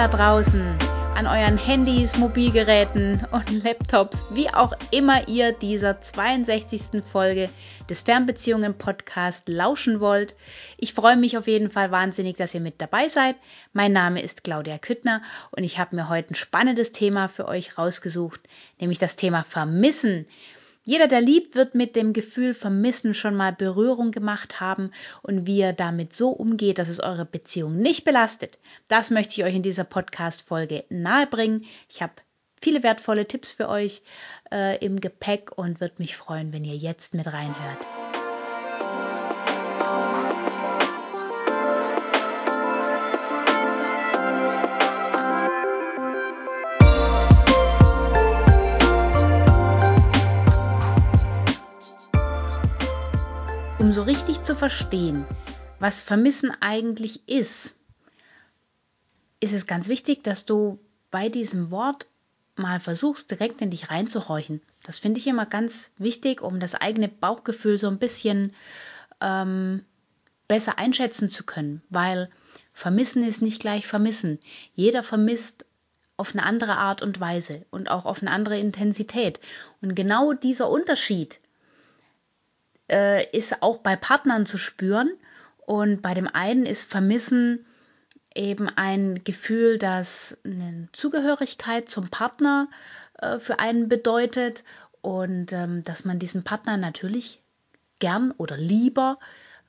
da draußen an euren Handys, Mobilgeräten und Laptops, wie auch immer ihr dieser 62. Folge des Fernbeziehungen Podcast lauschen wollt. Ich freue mich auf jeden Fall wahnsinnig, dass ihr mit dabei seid. Mein Name ist Claudia Küttner und ich habe mir heute ein spannendes Thema für euch rausgesucht, nämlich das Thema Vermissen. Jeder, der liebt, wird mit dem Gefühl Vermissen schon mal Berührung gemacht haben und wie ihr damit so umgeht, dass es eure Beziehung nicht belastet. Das möchte ich euch in dieser Podcast-Folge nahebringen. Ich habe viele wertvolle Tipps für euch äh, im Gepäck und würde mich freuen, wenn ihr jetzt mit reinhört. Zu verstehen, was Vermissen eigentlich ist, ist es ganz wichtig, dass du bei diesem Wort mal versuchst, direkt in dich reinzuhorchen. Das finde ich immer ganz wichtig, um das eigene Bauchgefühl so ein bisschen ähm, besser einschätzen zu können, weil Vermissen ist nicht gleich Vermissen. Jeder vermisst auf eine andere Art und Weise und auch auf eine andere Intensität. Und genau dieser Unterschied äh, ist auch bei Partnern zu spüren. Und bei dem einen ist Vermissen eben ein Gefühl, das eine Zugehörigkeit zum Partner äh, für einen bedeutet und ähm, dass man diesen Partner natürlich gern oder lieber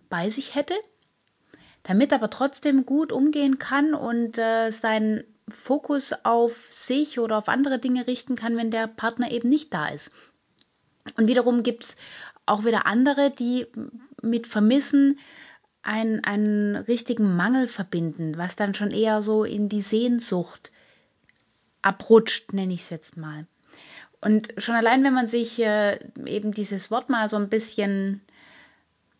bei sich hätte, damit aber trotzdem gut umgehen kann und äh, seinen Fokus auf sich oder auf andere Dinge richten kann, wenn der Partner eben nicht da ist. Und wiederum gibt es auch wieder andere, die mit Vermissen einen, einen richtigen Mangel verbinden, was dann schon eher so in die Sehnsucht abrutscht, nenne ich es jetzt mal. Und schon allein, wenn man sich äh, eben dieses Wort mal so ein bisschen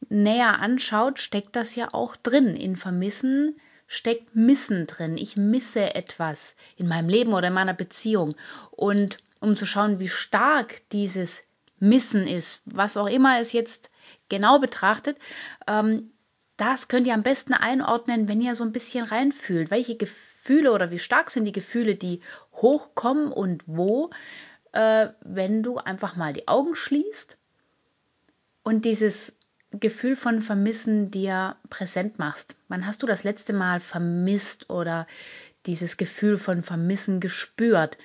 näher anschaut, steckt das ja auch drin. In Vermissen steckt Missen drin. Ich misse etwas in meinem Leben oder in meiner Beziehung. Und um zu schauen, wie stark dieses Missen ist, was auch immer es jetzt genau betrachtet, ähm, das könnt ihr am besten einordnen, wenn ihr so ein bisschen reinfühlt. Welche Gefühle oder wie stark sind die Gefühle, die hochkommen und wo, äh, wenn du einfach mal die Augen schließt und dieses Gefühl von Vermissen dir präsent machst. Wann hast du das letzte Mal vermisst oder dieses Gefühl von Vermissen gespürt?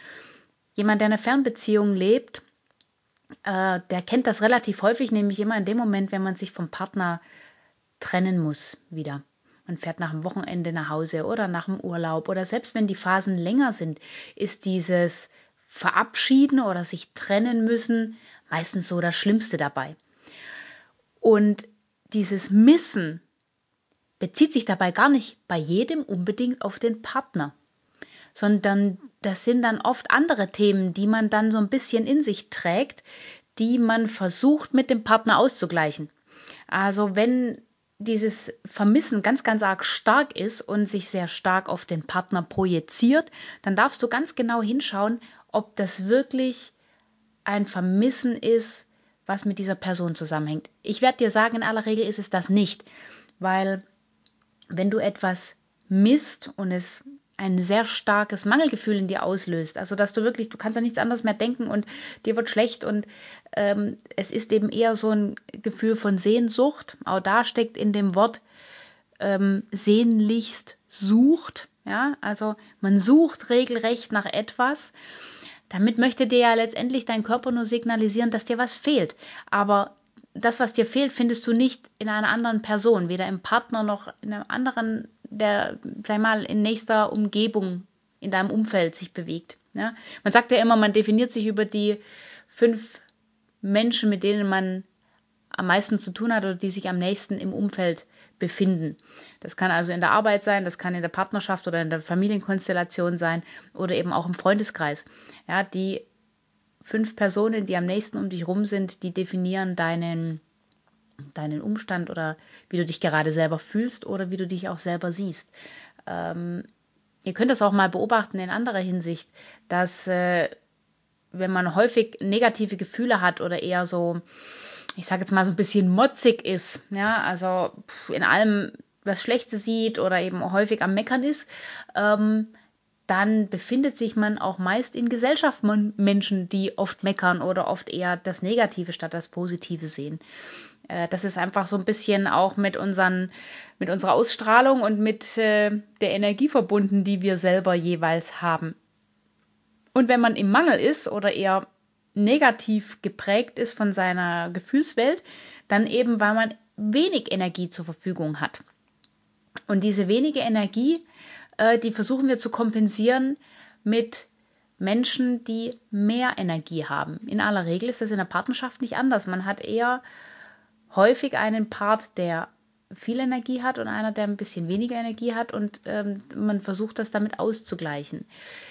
Jemand, der eine Fernbeziehung lebt, äh, der kennt das relativ häufig, nämlich immer in dem Moment, wenn man sich vom Partner trennen muss wieder. Man fährt nach dem Wochenende nach Hause oder nach dem Urlaub oder selbst wenn die Phasen länger sind, ist dieses Verabschieden oder sich trennen müssen meistens so das Schlimmste dabei. Und dieses Missen bezieht sich dabei gar nicht bei jedem unbedingt auf den Partner sondern das sind dann oft andere Themen, die man dann so ein bisschen in sich trägt, die man versucht mit dem Partner auszugleichen. Also wenn dieses Vermissen ganz, ganz arg stark ist und sich sehr stark auf den Partner projiziert, dann darfst du ganz genau hinschauen, ob das wirklich ein Vermissen ist, was mit dieser Person zusammenhängt. Ich werde dir sagen, in aller Regel ist es das nicht, weil wenn du etwas misst und es ein sehr starkes Mangelgefühl in dir auslöst. Also dass du wirklich, du kannst an nichts anderes mehr denken und dir wird schlecht und ähm, es ist eben eher so ein Gefühl von Sehnsucht. Auch da steckt in dem Wort ähm, sehnlichst sucht. Ja, also man sucht regelrecht nach etwas. Damit möchte dir ja letztendlich dein Körper nur signalisieren, dass dir was fehlt. Aber das, was dir fehlt, findest du nicht in einer anderen Person, weder im Partner noch in einem anderen der, sag mal, in nächster Umgebung, in deinem Umfeld sich bewegt. Ja? Man sagt ja immer, man definiert sich über die fünf Menschen, mit denen man am meisten zu tun hat oder die sich am nächsten im Umfeld befinden. Das kann also in der Arbeit sein, das kann in der Partnerschaft oder in der Familienkonstellation sein oder eben auch im Freundeskreis. Ja, die fünf Personen, die am nächsten um dich rum sind, die definieren deinen deinen Umstand oder wie du dich gerade selber fühlst oder wie du dich auch selber siehst. Ähm, ihr könnt das auch mal beobachten in anderer Hinsicht, dass äh, wenn man häufig negative Gefühle hat oder eher so, ich sage jetzt mal so ein bisschen motzig ist, ja, also in allem was Schlechtes sieht oder eben häufig am Meckern ist, ähm, dann befindet sich man auch meist in Gesellschaft von Menschen, die oft meckern oder oft eher das Negative statt das Positive sehen. Äh, das ist einfach so ein bisschen auch mit, unseren, mit unserer Ausstrahlung und mit äh, der Energie verbunden, die wir selber jeweils haben. Und wenn man im Mangel ist oder eher negativ geprägt ist von seiner Gefühlswelt, dann eben, weil man wenig Energie zur Verfügung hat. Und diese wenige Energie, äh, die versuchen wir zu kompensieren mit Menschen, die mehr Energie haben. In aller Regel ist das in der Partnerschaft nicht anders. Man hat eher häufig einen Part, der viel Energie hat und einer, der ein bisschen weniger Energie hat und ähm, man versucht das damit auszugleichen.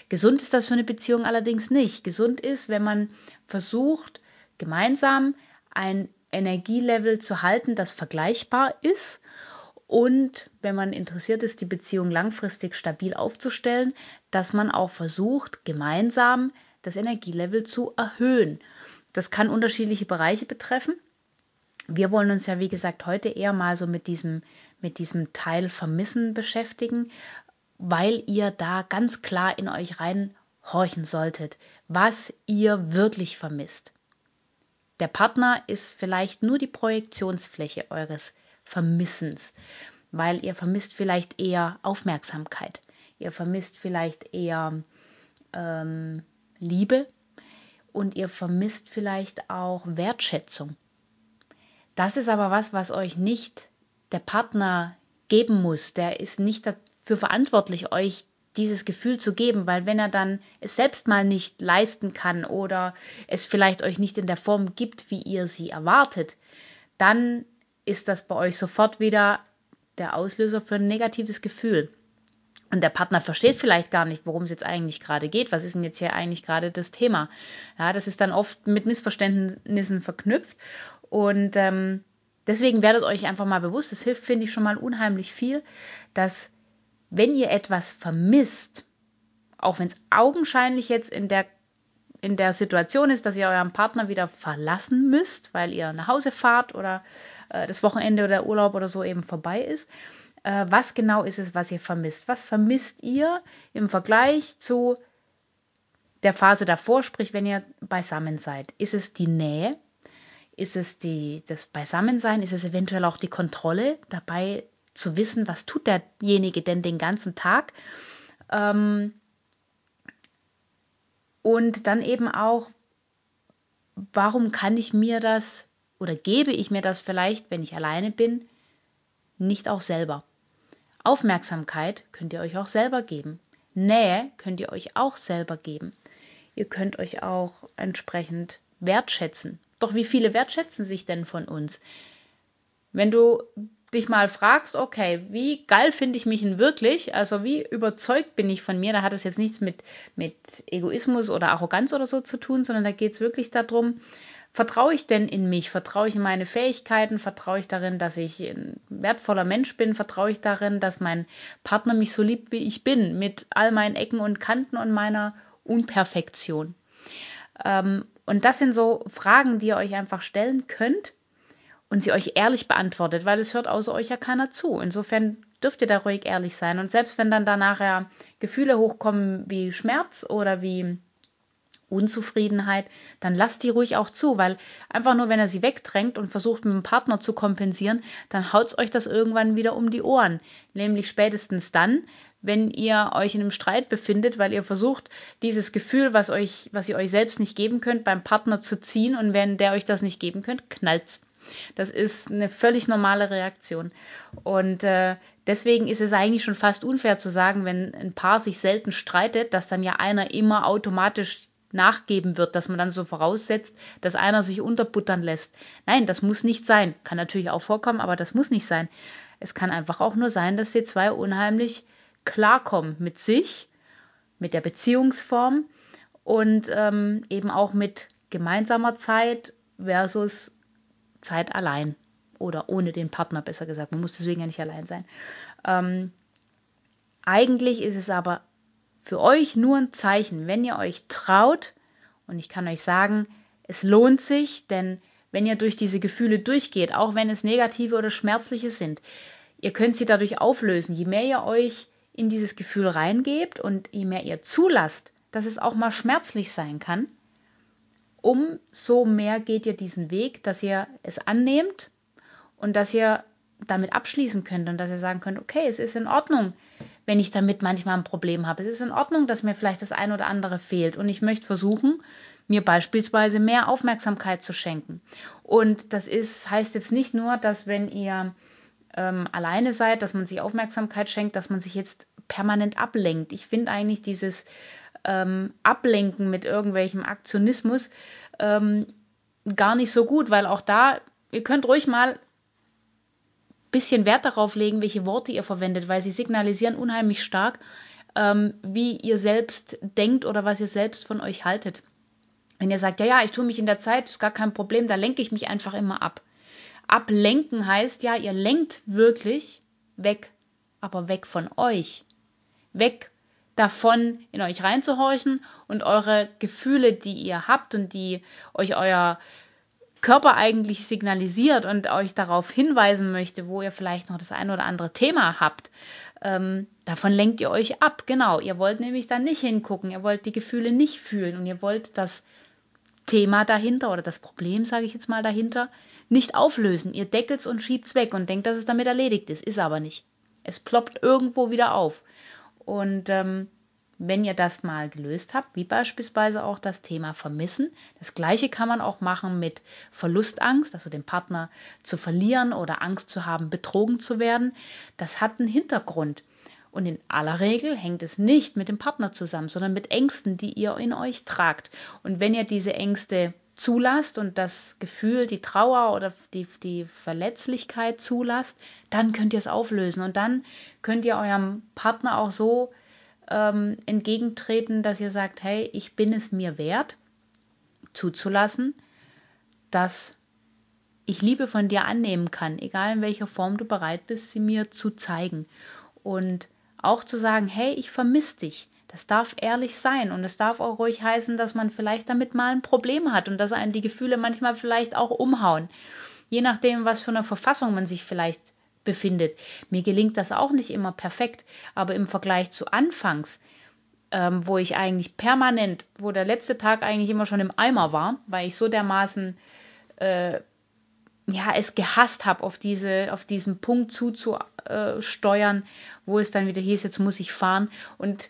Gesund ist das für eine Beziehung allerdings nicht. Gesund ist, wenn man versucht, gemeinsam ein Energielevel zu halten, das vergleichbar ist und wenn man interessiert ist, die Beziehung langfristig stabil aufzustellen, dass man auch versucht, gemeinsam das Energielevel zu erhöhen. Das kann unterschiedliche Bereiche betreffen. Wir wollen uns ja, wie gesagt, heute eher mal so mit diesem, mit diesem Teil Vermissen beschäftigen, weil ihr da ganz klar in euch reinhorchen solltet, was ihr wirklich vermisst. Der Partner ist vielleicht nur die Projektionsfläche eures Vermissens, weil ihr vermisst vielleicht eher Aufmerksamkeit, ihr vermisst vielleicht eher ähm, Liebe und ihr vermisst vielleicht auch Wertschätzung. Das ist aber was, was euch nicht der Partner geben muss. Der ist nicht dafür verantwortlich, euch dieses Gefühl zu geben, weil wenn er dann es selbst mal nicht leisten kann oder es vielleicht euch nicht in der Form gibt, wie ihr sie erwartet, dann ist das bei euch sofort wieder der Auslöser für ein negatives Gefühl. Und der Partner versteht vielleicht gar nicht, worum es jetzt eigentlich gerade geht. Was ist denn jetzt hier eigentlich gerade das Thema? Ja, das ist dann oft mit Missverständnissen verknüpft. Und ähm, deswegen werdet euch einfach mal bewusst, das hilft, finde ich, schon mal unheimlich viel, dass wenn ihr etwas vermisst, auch wenn es augenscheinlich jetzt in der, in der Situation ist, dass ihr euren Partner wieder verlassen müsst, weil ihr nach Hause fahrt oder äh, das Wochenende oder der Urlaub oder so eben vorbei ist, äh, was genau ist es, was ihr vermisst? Was vermisst ihr im Vergleich zu der Phase davor, sprich wenn ihr beisammen seid? Ist es die Nähe? Ist es die, das Beisammensein? Ist es eventuell auch die Kontrolle dabei zu wissen, was tut derjenige denn den ganzen Tag? Ähm, und dann eben auch, warum kann ich mir das oder gebe ich mir das vielleicht, wenn ich alleine bin, nicht auch selber? Aufmerksamkeit könnt ihr euch auch selber geben. Nähe könnt ihr euch auch selber geben. Ihr könnt euch auch entsprechend wertschätzen. Doch wie viele wertschätzen sich denn von uns? Wenn du dich mal fragst, okay, wie geil finde ich mich denn wirklich? Also wie überzeugt bin ich von mir? Da hat es jetzt nichts mit, mit Egoismus oder Arroganz oder so zu tun, sondern da geht es wirklich darum, vertraue ich denn in mich? Vertraue ich in meine Fähigkeiten? Vertraue ich darin, dass ich ein wertvoller Mensch bin? Vertraue ich darin, dass mein Partner mich so liebt, wie ich bin, mit all meinen Ecken und Kanten und meiner Unperfektion? Ähm, und das sind so Fragen, die ihr euch einfach stellen könnt und sie euch ehrlich beantwortet, weil es hört außer euch ja keiner zu. Insofern dürft ihr da ruhig ehrlich sein. Und selbst wenn dann da nachher Gefühle hochkommen wie Schmerz oder wie Unzufriedenheit, dann lasst die ruhig auch zu, weil einfach nur, wenn er sie wegdrängt und versucht mit dem Partner zu kompensieren, dann haut euch das irgendwann wieder um die Ohren. Nämlich spätestens dann, wenn ihr euch in einem Streit befindet, weil ihr versucht, dieses Gefühl, was euch, was ihr euch selbst nicht geben könnt, beim Partner zu ziehen und wenn der euch das nicht geben könnt, knallt's. Das ist eine völlig normale Reaktion. Und äh, deswegen ist es eigentlich schon fast unfair zu sagen, wenn ein Paar sich selten streitet, dass dann ja einer immer automatisch nachgeben wird, dass man dann so voraussetzt, dass einer sich unterbuttern lässt. Nein, das muss nicht sein. Kann natürlich auch vorkommen, aber das muss nicht sein. Es kann einfach auch nur sein, dass die zwei unheimlich klarkommen mit sich, mit der Beziehungsform und ähm, eben auch mit gemeinsamer Zeit versus Zeit allein oder ohne den Partner, besser gesagt. Man muss deswegen ja nicht allein sein. Ähm, eigentlich ist es aber für euch nur ein Zeichen, wenn ihr euch traut, und ich kann euch sagen, es lohnt sich, denn wenn ihr durch diese Gefühle durchgeht, auch wenn es negative oder schmerzliche sind, ihr könnt sie dadurch auflösen. Je mehr ihr euch in dieses Gefühl reingebt und je mehr ihr zulasst, dass es auch mal schmerzlich sein kann, umso mehr geht ihr diesen Weg, dass ihr es annehmt und dass ihr damit abschließen könnt und dass ihr sagen könnt, okay, es ist in Ordnung, wenn ich damit manchmal ein Problem habe. Es ist in Ordnung, dass mir vielleicht das ein oder andere fehlt und ich möchte versuchen, mir beispielsweise mehr Aufmerksamkeit zu schenken. Und das ist, heißt jetzt nicht nur, dass wenn ihr ähm, alleine seid, dass man sich Aufmerksamkeit schenkt, dass man sich jetzt permanent ablenkt. Ich finde eigentlich dieses ähm, Ablenken mit irgendwelchem Aktionismus ähm, gar nicht so gut, weil auch da, ihr könnt ruhig mal bisschen Wert darauf legen, welche Worte ihr verwendet, weil sie signalisieren unheimlich stark, ähm, wie ihr selbst denkt oder was ihr selbst von euch haltet. Wenn ihr sagt, ja, ja, ich tue mich in der Zeit, ist gar kein Problem, da lenke ich mich einfach immer ab. Ablenken heißt ja, ihr lenkt wirklich weg, aber weg von euch. Weg davon, in euch reinzuhorchen und eure Gefühle, die ihr habt und die euch euer Körper eigentlich signalisiert und euch darauf hinweisen möchte, wo ihr vielleicht noch das ein oder andere Thema habt, ähm, davon lenkt ihr euch ab. Genau, ihr wollt nämlich dann nicht hingucken, ihr wollt die Gefühle nicht fühlen und ihr wollt das Thema dahinter oder das Problem, sage ich jetzt mal dahinter, nicht auflösen. Ihr deckelt's und schiebt's weg und denkt, dass es damit erledigt ist. Ist aber nicht. Es ploppt irgendwo wieder auf. Und ähm, wenn ihr das mal gelöst habt, wie beispielsweise auch das Thema Vermissen, das gleiche kann man auch machen mit Verlustangst, also den Partner zu verlieren oder Angst zu haben, betrogen zu werden. Das hat einen Hintergrund. Und in aller Regel hängt es nicht mit dem Partner zusammen, sondern mit Ängsten, die ihr in euch tragt. Und wenn ihr diese Ängste zulasst und das Gefühl, die Trauer oder die, die Verletzlichkeit zulasst, dann könnt ihr es auflösen. Und dann könnt ihr eurem Partner auch so ähm, entgegentreten, dass ihr sagt, hey, ich bin es mir wert, zuzulassen, dass ich Liebe von dir annehmen kann, egal in welcher Form du bereit bist, sie mir zu zeigen. Und auch zu sagen, hey, ich vermisse dich. Das darf ehrlich sein und es darf auch ruhig heißen, dass man vielleicht damit mal ein Problem hat und dass einen die Gefühle manchmal vielleicht auch umhauen. Je nachdem, was für eine Verfassung man sich vielleicht befindet. Mir gelingt das auch nicht immer perfekt, aber im Vergleich zu Anfangs, ähm, wo ich eigentlich permanent, wo der letzte Tag eigentlich immer schon im Eimer war, weil ich so dermaßen äh, ja, es gehasst habe, auf, diese, auf diesen Punkt zuzusteuern, wo es dann wieder hieß, jetzt muss ich fahren. Und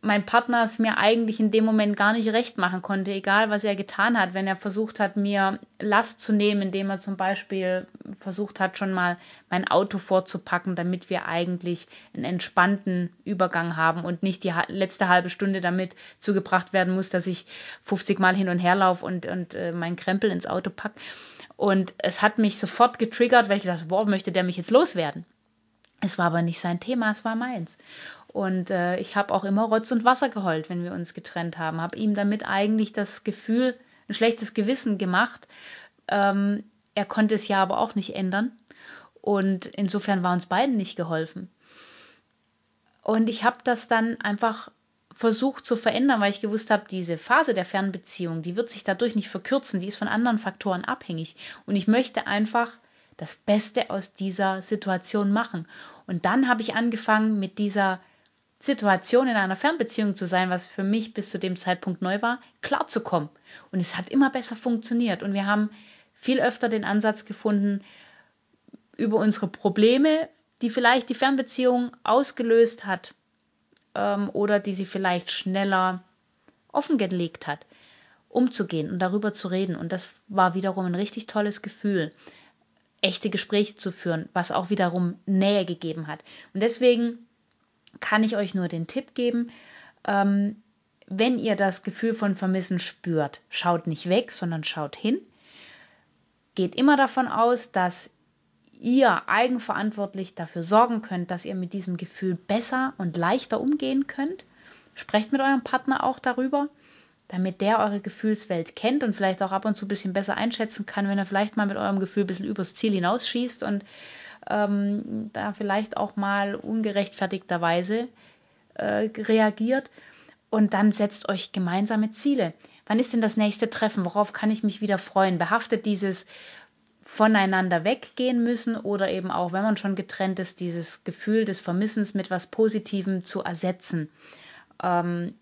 mein Partner es mir eigentlich in dem Moment gar nicht recht machen konnte, egal was er getan hat, wenn er versucht hat, mir Last zu nehmen, indem er zum Beispiel versucht hat, schon mal mein Auto vorzupacken, damit wir eigentlich einen entspannten Übergang haben und nicht die letzte halbe Stunde damit zugebracht werden muss, dass ich 50 Mal hin und her laufe und, und äh, meinen Krempel ins Auto packe. Und es hat mich sofort getriggert, weil ich dachte, boah, möchte der mich jetzt loswerden? Es war aber nicht sein Thema, es war meins. Und äh, ich habe auch immer Rotz und Wasser geheult, wenn wir uns getrennt haben. Habe ihm damit eigentlich das Gefühl, ein schlechtes Gewissen gemacht. Ähm, er konnte es ja aber auch nicht ändern. Und insofern war uns beiden nicht geholfen. Und ich habe das dann einfach versucht zu verändern, weil ich gewusst habe, diese Phase der Fernbeziehung, die wird sich dadurch nicht verkürzen, die ist von anderen Faktoren abhängig. Und ich möchte einfach das Beste aus dieser Situation machen. Und dann habe ich angefangen, mit dieser Situation in einer Fernbeziehung zu sein, was für mich bis zu dem Zeitpunkt neu war, klarzukommen. Und es hat immer besser funktioniert. Und wir haben viel öfter den Ansatz gefunden, über unsere Probleme, die vielleicht die Fernbeziehung ausgelöst hat, ähm, oder die sie vielleicht schneller offengelegt hat, umzugehen und darüber zu reden. Und das war wiederum ein richtig tolles Gefühl, echte Gespräche zu führen, was auch wiederum Nähe gegeben hat. Und deswegen kann ich euch nur den Tipp geben, ähm, wenn ihr das Gefühl von Vermissen spürt, schaut nicht weg, sondern schaut hin. Geht immer davon aus, dass ihr eigenverantwortlich dafür sorgen könnt, dass ihr mit diesem Gefühl besser und leichter umgehen könnt. Sprecht mit eurem Partner auch darüber, damit der eure Gefühlswelt kennt und vielleicht auch ab und zu ein bisschen besser einschätzen kann, wenn er vielleicht mal mit eurem Gefühl ein bisschen übers Ziel hinausschießt und ähm, da vielleicht auch mal ungerechtfertigterweise äh, reagiert. Und dann setzt euch gemeinsame Ziele. Wann ist denn das nächste Treffen? Worauf kann ich mich wieder freuen? Behaftet dieses voneinander weggehen müssen oder eben auch, wenn man schon getrennt ist, dieses Gefühl des Vermissens mit was Positivem zu ersetzen. Ähm,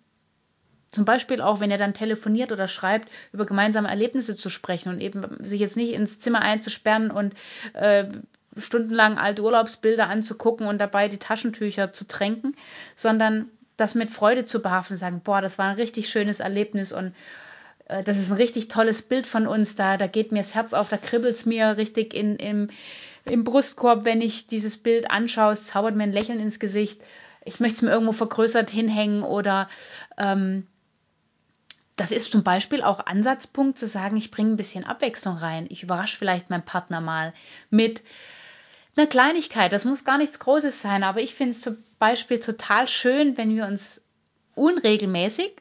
zum Beispiel auch, wenn ihr dann telefoniert oder schreibt, über gemeinsame Erlebnisse zu sprechen und eben sich jetzt nicht ins Zimmer einzusperren und äh, stundenlang alte Urlaubsbilder anzugucken und dabei die Taschentücher zu tränken, sondern das mit Freude zu behaften, sagen, boah, das war ein richtig schönes Erlebnis und äh, das ist ein richtig tolles Bild von uns, da, da geht mir das Herz auf, da kribbelt es mir richtig in, im, im Brustkorb, wenn ich dieses Bild anschaue, es zaubert mir ein Lächeln ins Gesicht. Ich möchte es mir irgendwo vergrößert hinhängen oder ähm, das ist zum Beispiel auch Ansatzpunkt zu sagen, ich bringe ein bisschen Abwechslung rein. Ich überrasche vielleicht meinen Partner mal mit einer Kleinigkeit. Das muss gar nichts Großes sein, aber ich finde es zum Beispiel total schön, wenn wir uns unregelmäßig,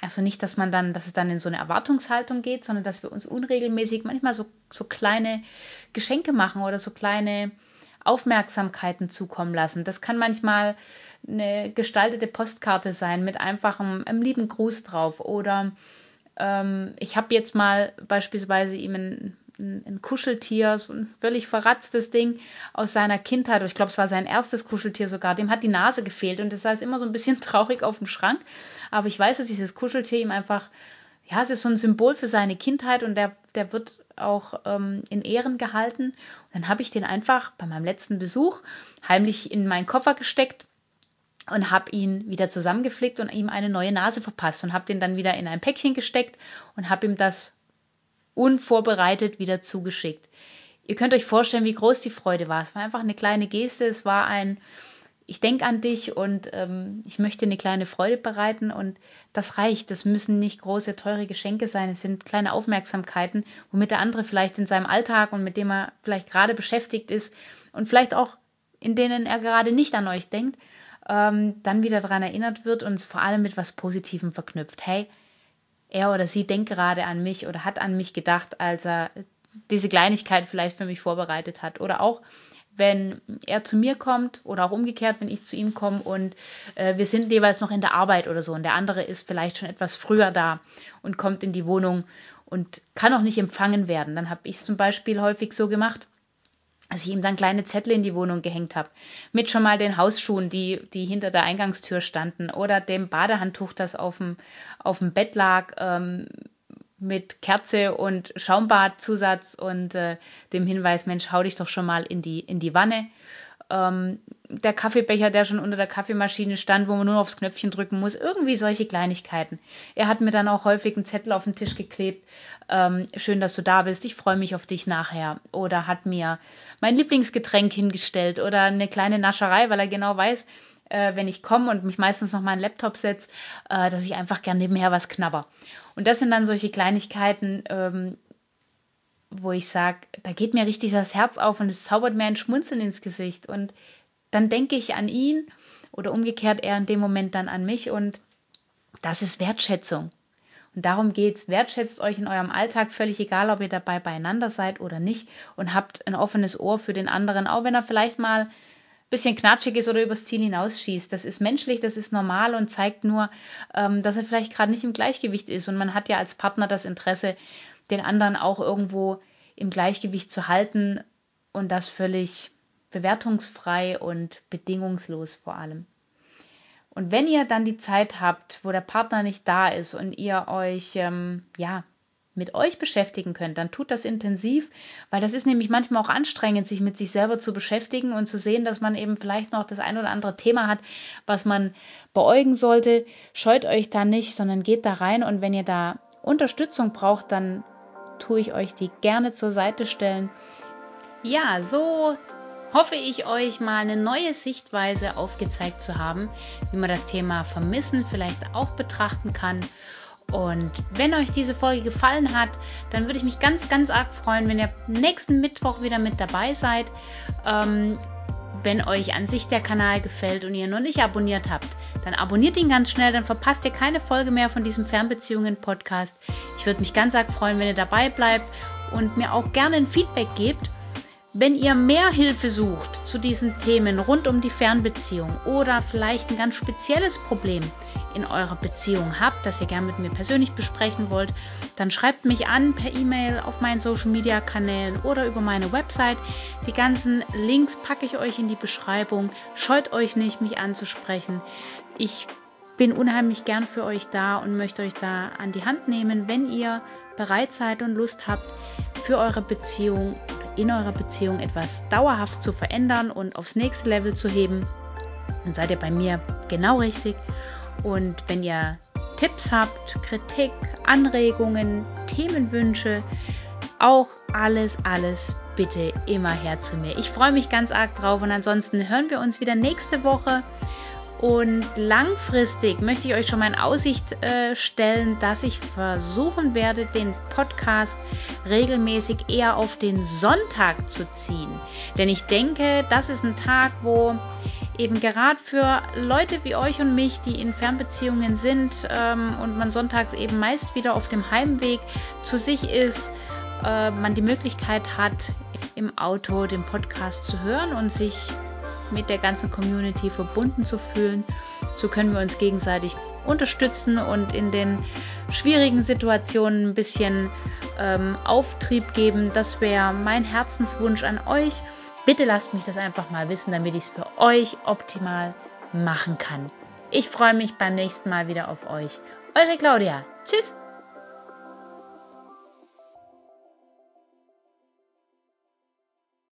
also nicht, dass man dann, dass es dann in so eine Erwartungshaltung geht, sondern dass wir uns unregelmäßig manchmal so, so kleine Geschenke machen oder so kleine Aufmerksamkeiten zukommen lassen. Das kann manchmal eine gestaltete Postkarte sein mit einfachem einem lieben Gruß drauf. Oder ähm, ich habe jetzt mal beispielsweise ihm ein, ein, ein, Kuscheltier, so ein völlig verratztes Ding aus seiner Kindheit, ich glaube, es war sein erstes Kuscheltier sogar, dem hat die Nase gefehlt und das saß immer so ein bisschen traurig auf dem Schrank. Aber ich weiß, dass dieses Kuscheltier ihm einfach, ja, es ist so ein Symbol für seine Kindheit und der, der wird auch ähm, in Ehren gehalten. Und dann habe ich den einfach bei meinem letzten Besuch heimlich in meinen Koffer gesteckt und habe ihn wieder zusammengeflickt und ihm eine neue Nase verpasst und habe den dann wieder in ein Päckchen gesteckt und habe ihm das unvorbereitet wieder zugeschickt. Ihr könnt euch vorstellen, wie groß die Freude war. Es war einfach eine kleine Geste, es war ein ich denke an dich und ähm, ich möchte eine kleine Freude bereiten und das reicht. Das müssen nicht große, teure Geschenke sein. Es sind kleine Aufmerksamkeiten, womit der andere vielleicht in seinem Alltag und mit dem er vielleicht gerade beschäftigt ist und vielleicht auch in denen er gerade nicht an euch denkt, ähm, dann wieder daran erinnert wird und es vor allem mit was Positivem verknüpft. Hey, er oder sie denkt gerade an mich oder hat an mich gedacht, als er diese Kleinigkeit vielleicht für mich vorbereitet hat. Oder auch, wenn er zu mir kommt oder auch umgekehrt, wenn ich zu ihm komme und äh, wir sind jeweils noch in der Arbeit oder so und der andere ist vielleicht schon etwas früher da und kommt in die Wohnung und kann auch nicht empfangen werden. Dann habe ich es zum Beispiel häufig so gemacht, dass ich ihm dann kleine Zettel in die Wohnung gehängt habe. Mit schon mal den Hausschuhen, die, die hinter der Eingangstür standen. Oder dem Badehandtuch, das auf dem, auf dem Bett lag, ähm, mit Kerze und Schaumbadzusatz und äh, dem Hinweis, Mensch, hau dich doch schon mal in die, in die Wanne. Ähm, der Kaffeebecher, der schon unter der Kaffeemaschine stand, wo man nur aufs Knöpfchen drücken muss. Irgendwie solche Kleinigkeiten. Er hat mir dann auch häufig einen Zettel auf den Tisch geklebt. Ähm, schön, dass du da bist. Ich freue mich auf dich nachher. Oder hat mir mein Lieblingsgetränk hingestellt oder eine kleine Nascherei, weil er genau weiß, äh, wenn ich komme und mich meistens noch mal einen Laptop setze, äh, dass ich einfach gern nebenher was knabber. Und das sind dann solche Kleinigkeiten, ähm, wo ich sage, da geht mir richtig das Herz auf und es zaubert mir ein Schmunzeln ins Gesicht. Und dann denke ich an ihn oder umgekehrt er in dem Moment dann an mich und das ist Wertschätzung. Und darum geht's. Wertschätzt euch in eurem Alltag, völlig egal, ob ihr dabei beieinander seid oder nicht, und habt ein offenes Ohr für den anderen, auch wenn er vielleicht mal ein bisschen knatschig ist oder übers Ziel hinausschießt. Das ist menschlich, das ist normal und zeigt nur, ähm, dass er vielleicht gerade nicht im Gleichgewicht ist. Und man hat ja als Partner das Interesse, den anderen auch irgendwo im Gleichgewicht zu halten und das völlig bewertungsfrei und bedingungslos vor allem. Und wenn ihr dann die Zeit habt, wo der Partner nicht da ist und ihr euch ähm, ja mit euch beschäftigen könnt, dann tut das intensiv, weil das ist nämlich manchmal auch anstrengend, sich mit sich selber zu beschäftigen und zu sehen, dass man eben vielleicht noch das ein oder andere Thema hat, was man beäugen sollte. Scheut euch da nicht, sondern geht da rein und wenn ihr da Unterstützung braucht, dann tue ich euch die gerne zur Seite stellen. Ja, so hoffe ich euch mal eine neue Sichtweise aufgezeigt zu haben, wie man das Thema Vermissen vielleicht auch betrachten kann. Und wenn euch diese Folge gefallen hat, dann würde ich mich ganz, ganz arg freuen, wenn ihr nächsten Mittwoch wieder mit dabei seid. Ähm, wenn euch an sich der Kanal gefällt und ihr noch nicht abonniert habt, dann abonniert ihn ganz schnell, dann verpasst ihr keine Folge mehr von diesem Fernbeziehungen-Podcast. Ich würde mich ganz arg freuen, wenn ihr dabei bleibt und mir auch gerne ein Feedback gebt Wenn ihr mehr Hilfe sucht zu diesen Themen rund um die Fernbeziehung oder vielleicht ein ganz spezielles Problem in eurer Beziehung habt, das ihr gerne mit mir persönlich besprechen wollt, dann schreibt mich an per E-Mail auf meinen Social Media Kanälen oder über meine Website. Die ganzen Links packe ich euch in die Beschreibung. Scheut euch nicht, mich anzusprechen. Ich bin unheimlich gern für euch da und möchte euch da an die Hand nehmen, wenn ihr bereit seid und Lust habt, für eure Beziehung in eurer Beziehung etwas dauerhaft zu verändern und aufs nächste Level zu heben, dann seid ihr bei mir genau richtig. Und wenn ihr Tipps habt, Kritik, Anregungen, Themenwünsche, auch alles, alles bitte immer her zu mir. Ich freue mich ganz arg drauf und ansonsten hören wir uns wieder nächste Woche. Und langfristig möchte ich euch schon mal in Aussicht äh, stellen, dass ich versuchen werde, den Podcast regelmäßig eher auf den Sonntag zu ziehen. Denn ich denke, das ist ein Tag, wo eben gerade für Leute wie euch und mich, die in Fernbeziehungen sind ähm, und man sonntags eben meist wieder auf dem Heimweg zu sich ist, äh, man die Möglichkeit hat, im Auto den Podcast zu hören und sich mit der ganzen Community verbunden zu fühlen. So können wir uns gegenseitig unterstützen und in den schwierigen Situationen ein bisschen ähm, Auftrieb geben. Das wäre mein Herzenswunsch an euch. Bitte lasst mich das einfach mal wissen, damit ich es für euch optimal machen kann. Ich freue mich beim nächsten Mal wieder auf euch. Eure Claudia. Tschüss.